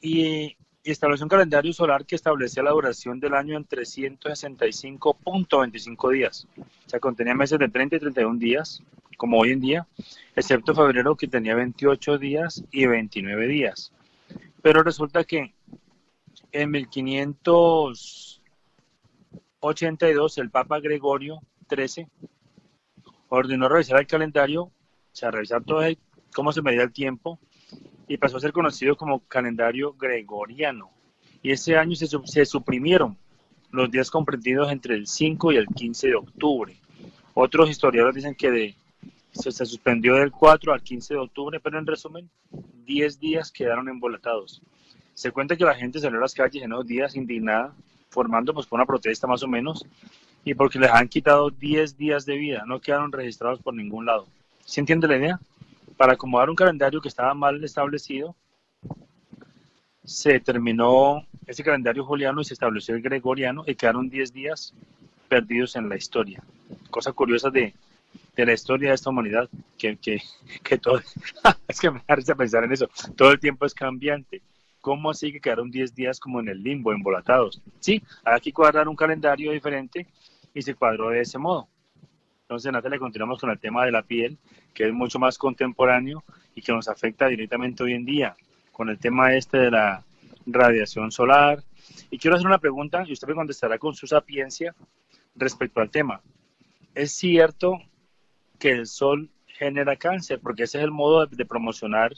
Y y estableció un calendario solar que establecía la duración del año en 365.25 días. O sea, contenía meses de 30 y 31 días, como hoy en día, excepto febrero que tenía 28 días y 29 días. Pero resulta que en 1582 el Papa Gregorio XIII ordenó revisar el calendario, o sea, revisar todo cómo se medía el tiempo y pasó a ser conocido como calendario gregoriano. Y ese año se, se suprimieron los días comprendidos entre el 5 y el 15 de octubre. Otros historiadores dicen que se, se, suspendió del 4 al 15 de octubre, pero en resumen, 10 días quedaron embolatados. Se cuenta que la gente salió a las calles en esos días indignada, formando pues una protesta más o menos, y porque les han quitado 10 días de vida, no quedaron registrados por ningún lado. ¿Se entiende la idea? Para acomodar un calendario que estaba mal establecido, se terminó ese calendario juliano y se estableció el gregoriano y quedaron 10 días perdidos en la historia. Cosa curiosa de, de la historia de esta humanidad, que, que, que todo, es que me hace pensar en eso, todo el tiempo es cambiante. ¿Cómo así que quedaron 10 días como en el limbo, embolatados? Sí, hay que cuadrar un calendario diferente y se cuadró de ese modo. Entonces, Natalia, continuamos con el tema de la piel, que es mucho más contemporáneo y que nos afecta directamente hoy en día, con el tema este de la radiación solar. Y quiero hacer una pregunta y usted me contestará con su sapiencia respecto al tema. ¿Es cierto que el sol genera cáncer? Porque ese es el modo de, de promocionar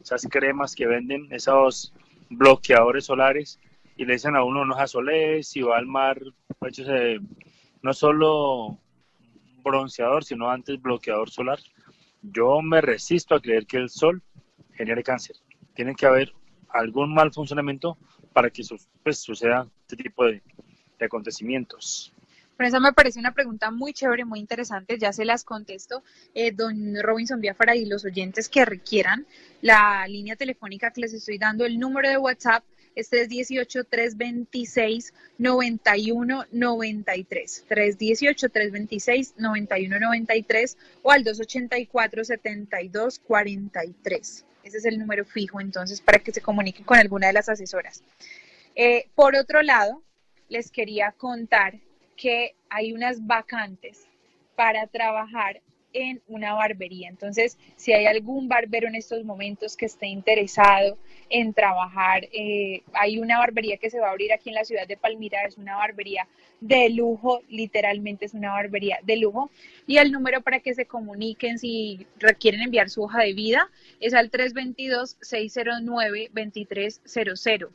esas cremas que venden, esos bloqueadores solares, y le dicen a uno no se asolee, si va al mar, pues, no solo bronceador, sino antes bloqueador solar. Yo me resisto a creer que el sol genere cáncer. Tiene que haber algún mal funcionamiento para que pues, suceda este tipo de, de acontecimientos. Por eso me parece una pregunta muy chévere, muy interesante. Ya se las contesto, eh, don Robinson Biafara y los oyentes que requieran la línea telefónica que les estoy dando, el número de WhatsApp este es 18-326-9193. 318-326-9193 o al 284-7243. Ese es el número fijo, entonces, para que se comuniquen con alguna de las asesoras. Eh, por otro lado, les quería contar que hay unas vacantes para trabajar en una barbería. Entonces, si hay algún barbero en estos momentos que esté interesado en trabajar, eh, hay una barbería que se va a abrir aquí en la ciudad de Palmira, es una barbería de lujo, literalmente es una barbería de lujo. Y el número para que se comuniquen si requieren enviar su hoja de vida es al 322-609-2300.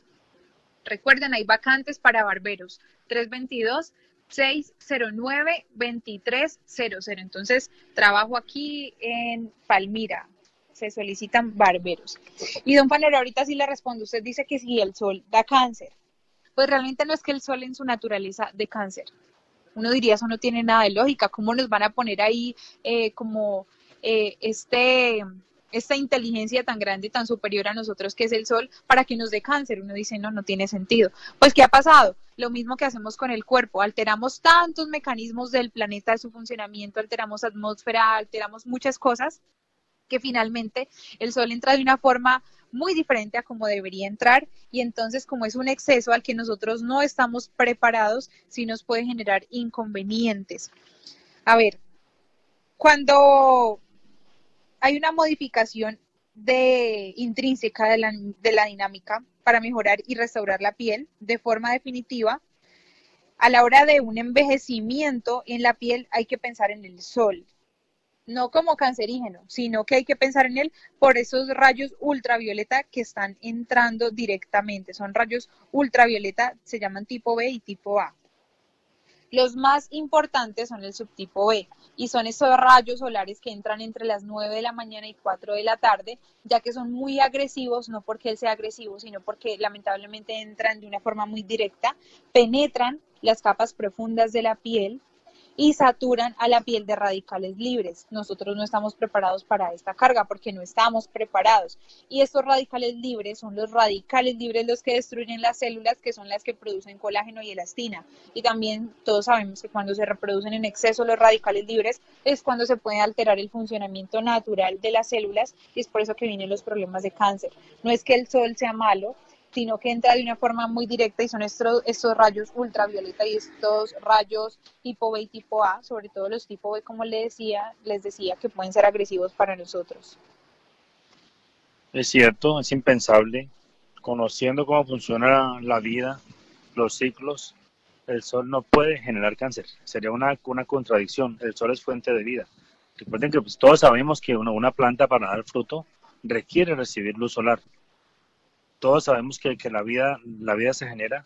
Recuerden, hay vacantes para barberos. 322 609-2300. Entonces, trabajo aquí en Palmira. Se solicitan barberos. Y don Panero, ahorita sí le respondo. Usted dice que si el sol da cáncer. Pues realmente no es que el sol en su naturaleza de cáncer. Uno diría, eso no tiene nada de lógica. ¿Cómo nos van a poner ahí eh, como eh, este esta inteligencia tan grande, tan superior a nosotros que es el Sol, para que nos dé cáncer. Uno dice, no, no tiene sentido. Pues, ¿qué ha pasado? Lo mismo que hacemos con el cuerpo, alteramos tantos mecanismos del planeta, de su funcionamiento, alteramos atmósfera, alteramos muchas cosas, que finalmente el Sol entra de una forma muy diferente a como debería entrar y entonces como es un exceso al que nosotros no estamos preparados, sí nos puede generar inconvenientes. A ver, cuando hay una modificación de, intrínseca de la, de la dinámica para mejorar y restaurar la piel de forma definitiva. A la hora de un envejecimiento en la piel hay que pensar en el sol, no como cancerígeno, sino que hay que pensar en él por esos rayos ultravioleta que están entrando directamente. Son rayos ultravioleta, se llaman tipo B y tipo A. Los más importantes son el subtipo B y son esos rayos solares que entran entre las 9 de la mañana y 4 de la tarde, ya que son muy agresivos, no porque él sea agresivo, sino porque lamentablemente entran de una forma muy directa, penetran las capas profundas de la piel, y saturan a la piel de radicales libres. Nosotros no estamos preparados para esta carga porque no estamos preparados. Y estos radicales libres son los radicales libres los que destruyen las células que son las que producen colágeno y elastina. Y también todos sabemos que cuando se reproducen en exceso los radicales libres es cuando se puede alterar el funcionamiento natural de las células y es por eso que vienen los problemas de cáncer. No es que el sol sea malo, sino que entra de una forma muy directa y son estos, estos rayos ultravioleta y estos rayos tipo B y tipo A, sobre todo los tipo B, como les decía, les decía que pueden ser agresivos para nosotros. Es cierto, es impensable. Conociendo cómo funciona la vida, los ciclos, el sol no puede generar cáncer. Sería una, una contradicción. El sol es fuente de vida. Recuerden que pues, todos sabemos que una, una planta para dar fruto requiere recibir luz solar todos sabemos que, la, vida, la vida se genera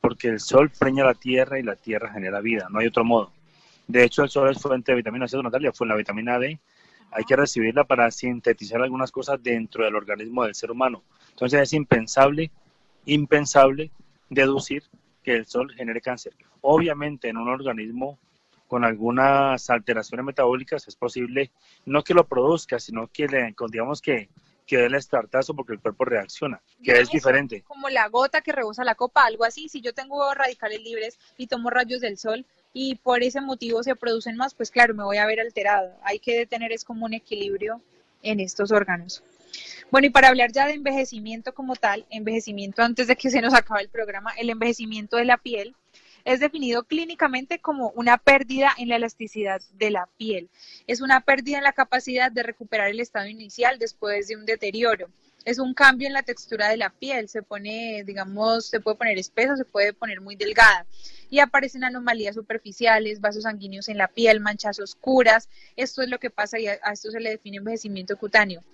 porque el sol preña la tierra y la tierra genera vida, no hay otro modo. De hecho, el sol es fuente de vitamina C, Natalia, fue la vitamina D. Hay que recibirla para sintetizar algunas cosas dentro del organismo del ser humano. Entonces es impensable, impensable deducir que el sol genere cáncer. Obviamente en un organismo con algunas alteraciones metabólicas, es posible no que lo produzca, sino que le, digamos que, que el estartazo porque el cuerpo reacciona, que es diferente. Como la gota que rebosa la copa, algo así. Si yo tengo radicales libres y tomo rayos del sol y por ese motivo se producen más, pues claro, me voy a ver alterado. Hay que detener es como un equilibrio en estos órganos. Bueno, y para hablar ya de envejecimiento como tal, envejecimiento antes de que se nos acabe el programa, el envejecimiento de la piel es definido clínicamente como una pérdida en la elasticidad de la piel. Es una pérdida en la capacidad de recuperar el estado inicial después de un deterioro. Es un cambio en la textura de la piel, se pone, digamos, se puede poner espeso, se puede poner muy delgada y aparecen anomalías superficiales, vasos sanguíneos en la piel, manchas oscuras. Esto es lo que pasa y a esto se le define envejecimiento cutáneo.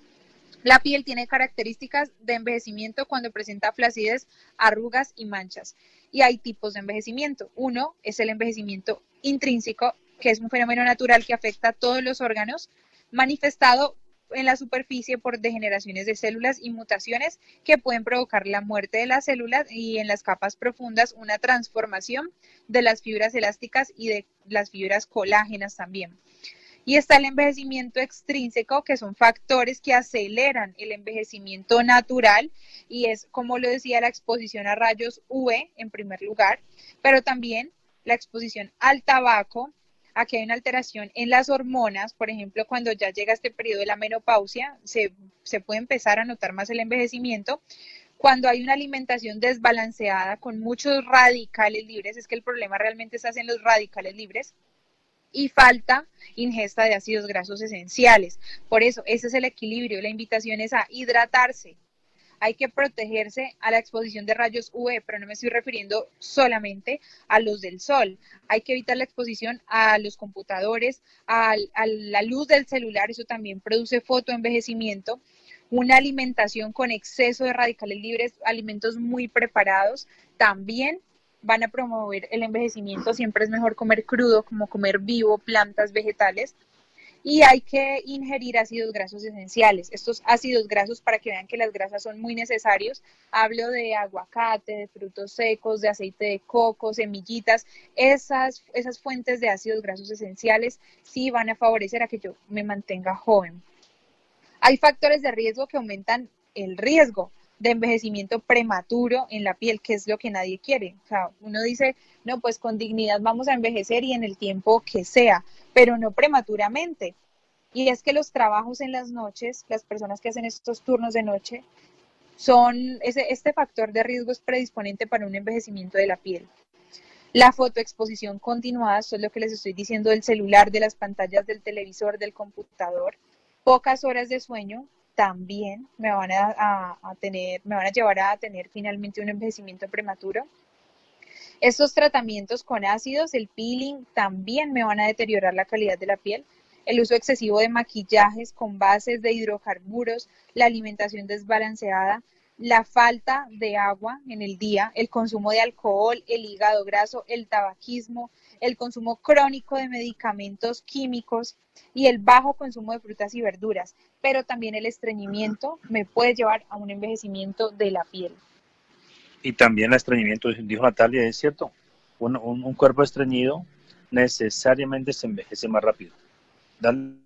La piel tiene características de envejecimiento cuando presenta flacidez, arrugas y manchas. Y hay tipos de envejecimiento. Uno es el envejecimiento intrínseco, que es un fenómeno natural que afecta a todos los órganos, manifestado en la superficie por degeneraciones de células y mutaciones que pueden provocar la muerte de las células y en las capas profundas una transformación de las fibras elásticas y de las fibras colágenas también. Y está el envejecimiento extrínseco, que son factores que aceleran el envejecimiento natural y es, como lo decía, la exposición a rayos UV en primer lugar, pero también la exposición al tabaco. Aquí hay una alteración en las hormonas, por ejemplo, cuando ya llega este periodo de la menopausia, se, se puede empezar a notar más el envejecimiento, cuando hay una alimentación desbalanceada con muchos radicales libres, es que el problema realmente está en los radicales libres, y falta ingesta de ácidos grasos esenciales. Por eso, ese es el equilibrio. La invitación es a hidratarse. Hay que protegerse a la exposición de rayos UV, pero no me estoy refiriendo solamente a los del sol. Hay que evitar la exposición a los computadores, a, a la luz del celular, eso también produce fotoenvejecimiento una alimentación con exceso de radicales libres, alimentos muy preparados, también van a promover el envejecimiento, siempre es mejor comer crudo, como comer vivo, plantas, vegetales. Y hay que ingerir ácidos grasos esenciales. Estos ácidos grasos, para que vean que las grasas son muy necesarios, hablo de aguacate, de frutos secos, de aceite de coco, semillitas. Esas, esas fuentes de ácidos grasos esenciales sí van a favorecer a que yo me mantenga joven. Hay factores de riesgo que aumentan el riesgo de envejecimiento prematuro en la piel, que es lo que nadie quiere. O sea, uno dice, no, pues con dignidad vamos a envejecer y en el tiempo que sea, pero no prematuramente. Y es que los trabajos en las noches, las personas que hacen estos turnos de noche, son, ese, este factor de riesgo es predisponente para un envejecimiento de la piel. La fotoexposición continuada, eso es lo que les estoy diciendo del celular, de las pantallas del televisor, del computador, pocas horas de sueño, también me van a, tener, me van a llevar a tener finalmente un envejecimiento prematuro. Estos tratamientos con ácidos, el peeling, también me van a deteriorar la calidad de la piel. El uso excesivo de maquillajes con bases de hidrocarburos, la alimentación desbalanceada, la falta de agua en el día, el consumo de alcohol, el hígado graso, el tabaquismo, el consumo crónico de medicamentos químicos y el bajo consumo de frutas y verduras, pero también el estreñimiento me puede llevar a un envejecimiento de la piel. Y también el estreñimiento, dijo Natalia, es cierto, un, cuerpo estreñido necesariamente se envejece más rápido. Darle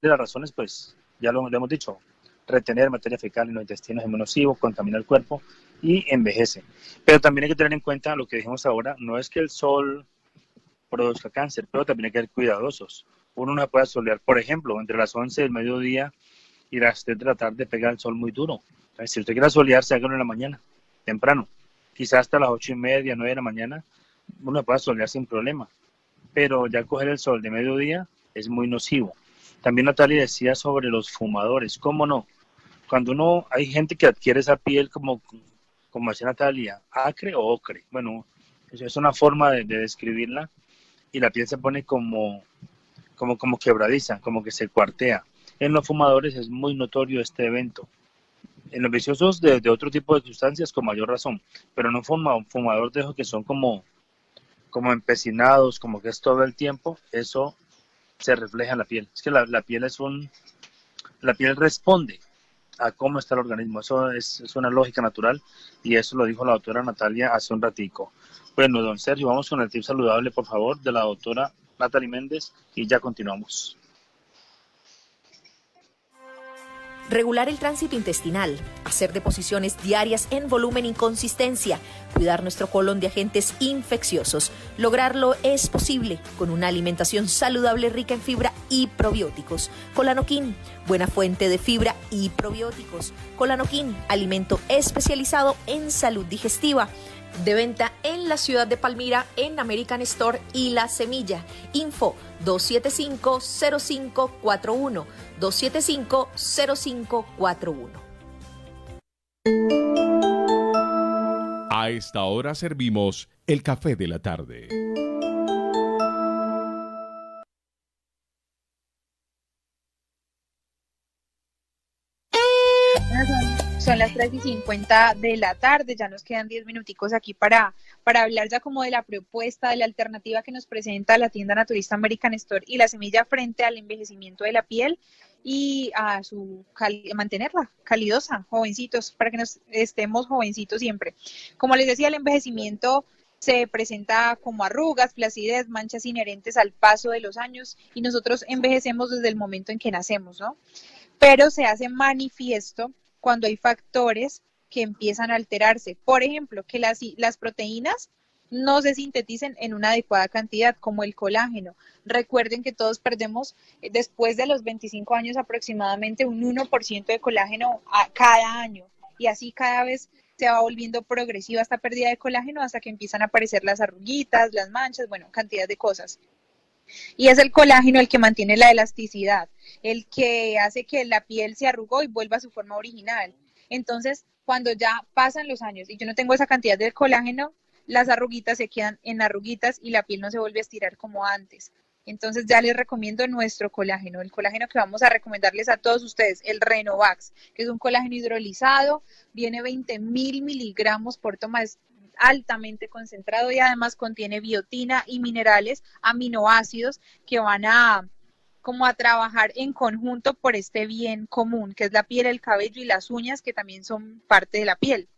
las razones, pues ya lo, hemos dicho, retener materia fecal en los intestinos es nocivo, contamina el cuerpo y envejece. Pero también hay que tener en cuenta lo que dijimos ahora, no es que el sol produzca cáncer, pero también hay que ser cuidadosos. Uno no puede solear, por ejemplo, entre las 11 del mediodía y las 3 de la tarde pega el sol muy duro. si usted quiere solearse, hágalo en la mañana, temprano. Quizás hasta las 8 y media, 9 de la mañana, uno puede solear sin problema. Pero ya coger el sol de mediodía es muy nocivo. También Natalia decía sobre los fumadores, ¿cómo no? Cuando uno, hay gente que adquiere esa piel como, como decía Natalia, acre o ocre. Bueno, es una forma de describirla y la piel se pone como, como, como quebradiza, como que se cuartea. En los fumadores es muy notorio este evento. En los viciosos de, otro tipo de sustancias con mayor razón, pero fuma, un fumador de esos que son como, como empecinados, como que es todo el tiempo, eso se refleja en la piel. Es que la, piel es un, la piel responde a cómo está el organismo. Eso es, es, una lógica natural y eso lo dijo la doctora Natalia hace un ratico. Bueno, don Sergio, vamos con el tip saludable, por favor, de la doctora Natalie Méndez, y ya continuamos. Regular el tránsito intestinal, hacer deposiciones diarias en volumen y consistencia, cuidar nuestro colon de agentes infecciosos. Lograrlo es posible con una alimentación saludable rica en fibra y probióticos. Colanoquín, buena fuente de fibra y probióticos. Colanoquín, alimento especializado en salud digestiva de venta en la ciudad de Palmira en American Store y La Semilla. Info 275-0541. 275-0541. A esta hora servimos el café de la tarde. Son las 3 y 50 de la tarde, ya nos quedan 10 minuticos aquí para, para hablar ya como de la propuesta, de la alternativa que nos presenta la tienda naturista American Store y la semilla frente al envejecimiento de la piel y a su mantenerla calidosa, jovencitos, para que nos estemos jovencitos siempre. Como les decía, el envejecimiento se presenta como arrugas, flacidez, manchas inherentes al paso de los años y nosotros envejecemos desde el momento en que nacemos, ¿no? Pero se hace manifiesto cuando hay factores que empiezan a alterarse. Por ejemplo, que las, proteínas no se sinteticen en una adecuada cantidad, como el colágeno. Recuerden que todos perdemos eh, después de los 25 años aproximadamente un 1% de colágeno a cada año y así cada vez se va volviendo progresiva esta pérdida de colágeno hasta que empiezan a aparecer las arruguitas, las manchas, bueno, cantidad de cosas. Y es el colágeno el que mantiene la elasticidad, el que hace que la piel se arrugó y vuelva a su forma original. Entonces, cuando ya pasan los años y yo no tengo esa cantidad de colágeno, las arruguitas se quedan en arruguitas y la piel no se vuelve a estirar como antes. Entonces ya les recomiendo nuestro colágeno, el colágeno que vamos a recomendarles a todos ustedes, el Renovax, que es un colágeno hidrolizado, viene 20 mil miligramos por toma, es altamente concentrado y además contiene biotina y minerales, aminoácidos que van a como a trabajar en conjunto por este bien común, que es la piel, el cabello y las uñas, que también son parte de la piel.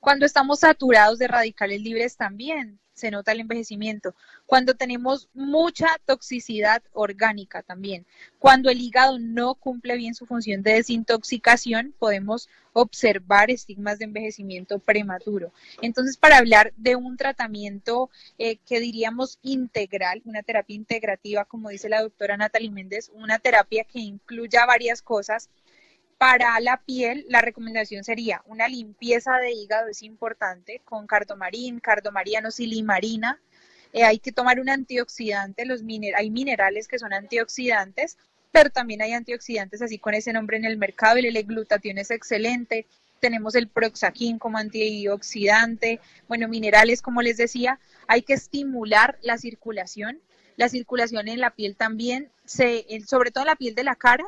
Cuando estamos saturados de radicales libres también, se nota el envejecimiento. Cuando tenemos mucha toxicidad orgánica también. Cuando el hígado no cumple bien su función de desintoxicación, podemos observar estigmas de envejecimiento prematuro. Entonces, para hablar de un tratamiento eh, que diríamos integral, una terapia integrativa, como dice la doctora Natalie Méndez, una terapia que incluya varias cosas, para la piel, la recomendación sería una limpieza de hígado, es importante, con cardomarín, cardomariano, silimarina. Eh, hay que tomar un antioxidante, los hay minerales que son antioxidantes, pero también hay antioxidantes así con ese nombre en el mercado. El L-glutatión es excelente. Tenemos el proxaquín como antioxidante. Bueno, minerales, como les decía, hay que estimular la circulación. La circulación en la piel también, se, sobre todo en la piel de la cara,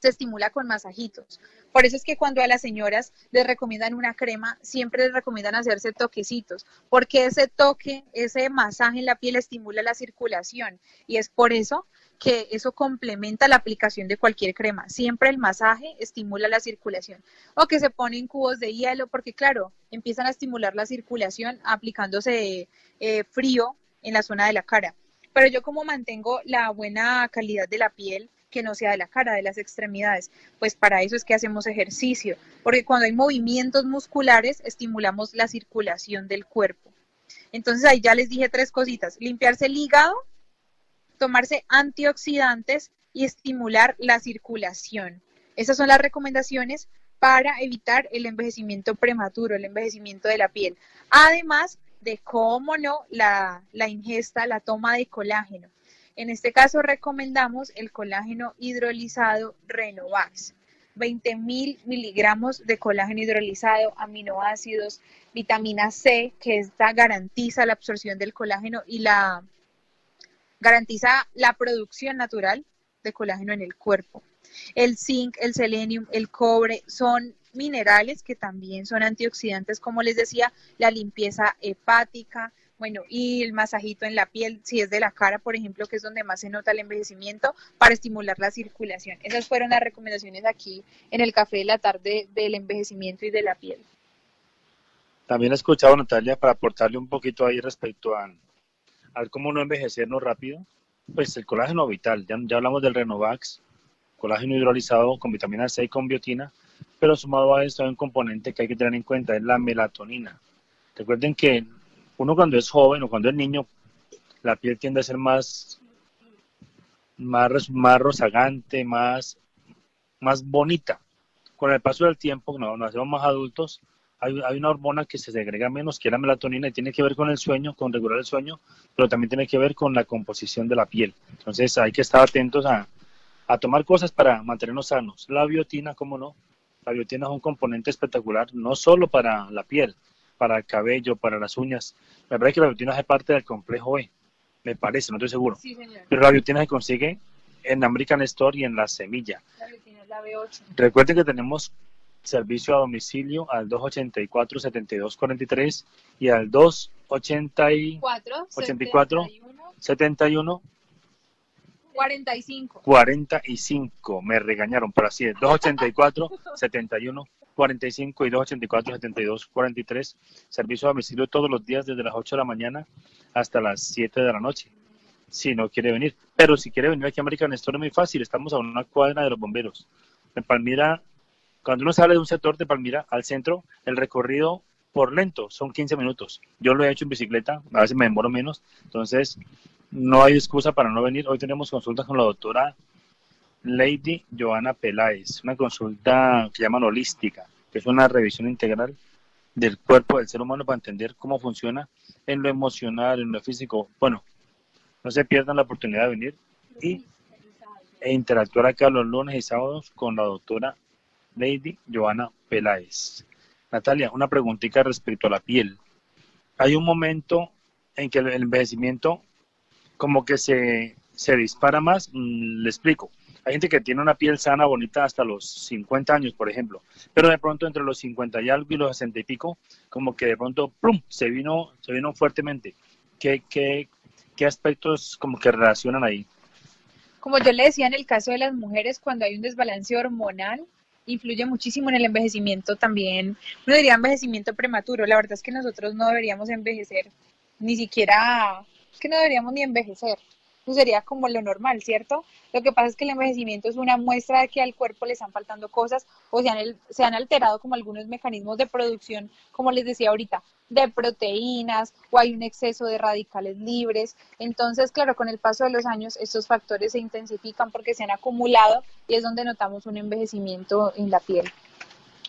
se estimula con masajitos. Por eso es que cuando a las señoras les recomiendan una crema, siempre les recomiendan hacerse toquecitos, porque ese toque, ese masaje en la piel estimula la circulación y es por eso que eso complementa la aplicación de cualquier crema. Siempre el masaje estimula la circulación. O que se ponen cubos de hielo, porque claro, empiezan a estimular la circulación aplicándose eh, frío en la zona de la cara. Pero yo como mantengo la buena calidad de la piel, que no sea de la cara, de las extremidades. Pues para eso es que hacemos ejercicio, porque cuando hay movimientos musculares estimulamos la circulación del cuerpo. Entonces ahí ya les dije tres cositas, limpiarse el hígado, tomarse antioxidantes y estimular la circulación. Esas son las recomendaciones para evitar el envejecimiento prematuro, el envejecimiento de la piel. Además de, cómo no, la, la ingesta, la toma de colágeno. En este caso recomendamos el colágeno hidrolizado Renovax. 20 mil miligramos de colágeno hidrolizado, aminoácidos, vitamina C, que esta garantiza la absorción del colágeno y la garantiza la producción natural de colágeno en el cuerpo. El zinc, el selenium, el cobre son minerales que también son antioxidantes, como les decía, la limpieza hepática, bueno, y el masajito en la piel, si es de la cara, por ejemplo, que es donde más se nota el envejecimiento, para estimular la circulación. Esas fueron las recomendaciones aquí en el café de la tarde del envejecimiento y de la piel. También he escuchado, Natalia, para aportarle un poquito ahí respecto a, al cómo no envejecernos rápido, pues el colágeno vital, ya, ya hablamos del Renovax, colágeno hidrolizado con vitamina C y con biotina, pero sumado a esto hay un componente que hay que tener en cuenta, es la melatonina. Recuerden que uno cuando es joven o cuando es niño, la piel tiende a ser más, más, más rozagante, más, más bonita. Con el paso del tiempo, cuando nos hacemos más adultos, hay, hay, una hormona que se segrega menos, que es la melatonina, y tiene que ver con el sueño, con regular el sueño, pero también tiene que ver con la composición de la piel. Entonces hay que estar atentos a, a tomar cosas para mantenernos sanos. La biotina, ¿cómo no? La biotina es un componente espectacular, no solo para la piel, para el cabello, para las uñas. Me parece que la biotina hace parte del complejo E, me parece, no estoy seguro. Sí, señor. Pero la biotina se consigue en American Store y en la semilla. La biotina es la B8. Recuerden que tenemos servicio a domicilio al 284-7243 y al 284 4, 71 45. 45. Me regañaron, pero así es. 284 71 45 y 284 72 43. Servicio a domicilio todos los días desde las 8 de la mañana hasta las 7 de la noche. Si no quiere venir. Pero si quiere venir aquí a American Store es muy fácil. Estamos a una cuadra de los bomberos. En Palmira, cuando uno sale de un sector de Palmira al centro, el recorrido por lento son 15 minutos. Yo lo he hecho en bicicleta, a veces me demoro menos. Entonces, no hay excusa para no venir. Hoy tenemos consulta con la doctora Lady Joana Peláez, una consulta que llaman holística, que es una revisión integral del cuerpo del ser humano para entender cómo funciona en lo emocional, en lo físico. Bueno, no se pierdan la oportunidad de venir y, e interactuar acá los lunes y sábados con la doctora Lady Joana Peláez. Natalia, una preguntita respecto a la piel. Hay un momento en que el envejecimiento como que se, se dispara más. Mm, le explico. Hay gente que tiene una piel sana, bonita hasta los 50 años, por ejemplo, pero de pronto entre los 50 y algo y los 60 y pico, como que de pronto, ¡plum!, se vino, se vino fuertemente. ¿Qué, qué, qué aspectos como que relacionan ahí? Como yo le decía en el caso de las mujeres, cuando hay un desbalance hormonal, influye muchísimo en el envejecimiento también. Uno diría envejecimiento prematuro. La verdad es que nosotros no deberíamos envejecer, ni siquiera, es que no deberíamos ni envejecer. Eso sería como lo normal, ¿cierto? Lo que pasa es que el envejecimiento es una muestra de que al cuerpo le están faltando cosas o se han, se han alterado como algunos mecanismos de producción, como les decía ahorita, de proteínas o hay un exceso de radicales libres. Entonces, claro, con el paso de los años estos factores se intensifican porque se han acumulado y es donde notamos un envejecimiento en la piel.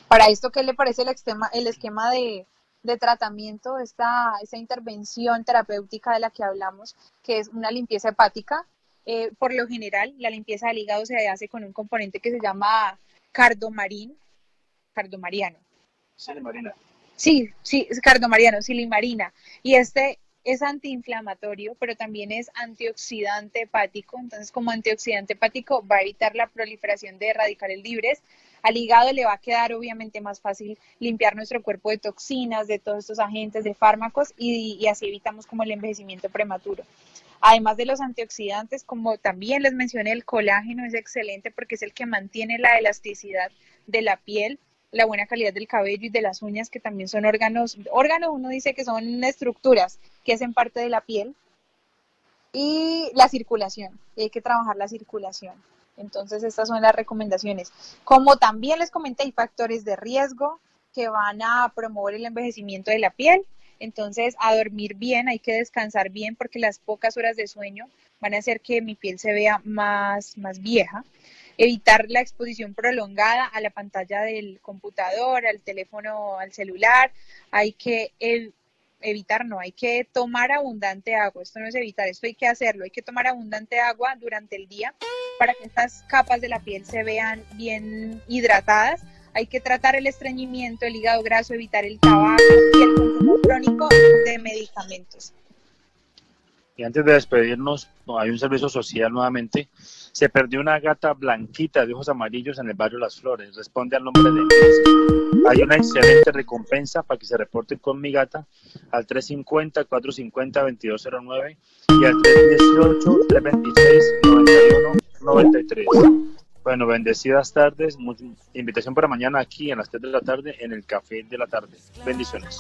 Para esto, ¿qué le parece el esquema, el esquema de, de tratamiento, esta, esta intervención terapéutica de la que hablamos, que es una limpieza hepática? Eh, por lo general, la limpieza del hígado se hace con un componente que se llama cardomarín, cardomariano. Silimarina. Sí, sí, es cardomariano, silimarina. Y este es antiinflamatorio, pero también es antioxidante hepático. Entonces, como antioxidante hepático, va a evitar la proliferación de radicales libres. Al hígado le va a quedar obviamente más fácil limpiar nuestro cuerpo de toxinas, de todos estos agentes, de fármacos y, así evitamos como el envejecimiento prematuro. Además de los antioxidantes, como también les mencioné, el colágeno es excelente porque es el que mantiene la elasticidad de la piel, la buena calidad del cabello y de las uñas, que también son órganos. Órganos uno dice que son estructuras que hacen parte de la piel. Y la circulación, hay que trabajar la circulación. Entonces, estas son las recomendaciones. Como también les comenté, hay factores de riesgo que van a promover el envejecimiento de la piel. Entonces, a dormir bien, hay que descansar bien porque las pocas horas de sueño van a hacer que mi piel se vea más, más vieja. Evitar la exposición prolongada a la pantalla del computador, al teléfono, al celular. Hay que evitar, no, hay que tomar abundante agua. Esto no es evitar, esto hay que hacerlo. Hay que tomar abundante agua durante el día para que estas capas de la piel se vean bien hidratadas. Hay que tratar el estreñimiento, el hígado graso, evitar el tabaco y el consumo crónico de medicamentos. Y antes de despedirnos, hay un servicio social nuevamente. Se perdió una gata blanquita de ojos amarillos en el barrio Las Flores. Responde al nombre de Hay una excelente recompensa para que se reporten con mi gata al 350-450-2209 y al 318-326-9193. Bueno, bendecidas tardes. Invitación para mañana aquí a las 3 de la tarde en el Café de la Tarde. Bendiciones.